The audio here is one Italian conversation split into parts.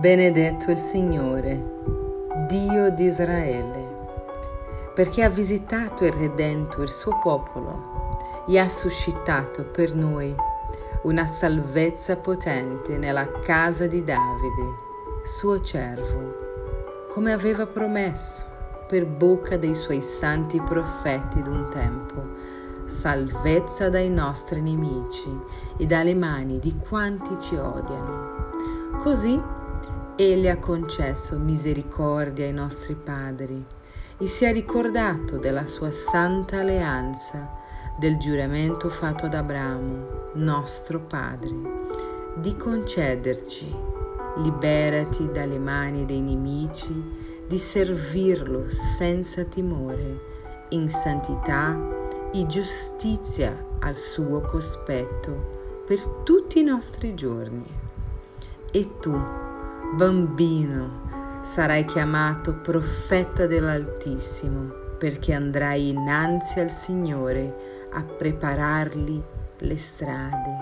Benedetto il Signore, Dio di Israele, perché ha visitato e redento il suo popolo e ha suscitato per noi una salvezza potente nella casa di Davide, suo servo, come aveva promesso per bocca dei suoi santi profeti d'un tempo, salvezza dai nostri nemici e dalle mani di quanti ci odiano. Così Egli ha concesso misericordia ai nostri padri e si è ricordato della sua santa alleanza, del giuramento fatto ad Abramo, nostro padre, di concederci, liberati dalle mani dei nemici, di servirlo senza timore, in santità e giustizia al suo cospetto per tutti i nostri giorni. E tu, Bambino, sarai chiamato profeta dell'Altissimo, perché andrai innanzi al Signore a preparargli le strade,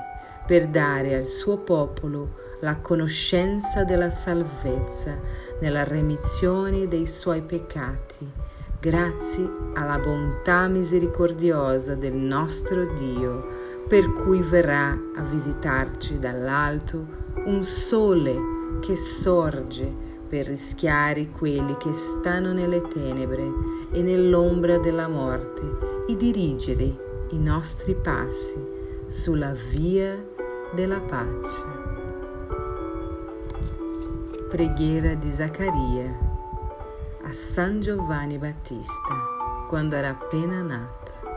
per dare al suo popolo la conoscenza della salvezza nella remissione dei suoi peccati, grazie alla bontà misericordiosa del nostro Dio, per cui verrà a visitarci dall'alto un sole che sorge per rischiare quelli che stanno nelle tenebre e nell'ombra della morte e dirigere i nostri passi sulla via della pace. Preghiera di Zaccaria a San Giovanni Battista quando era appena nato.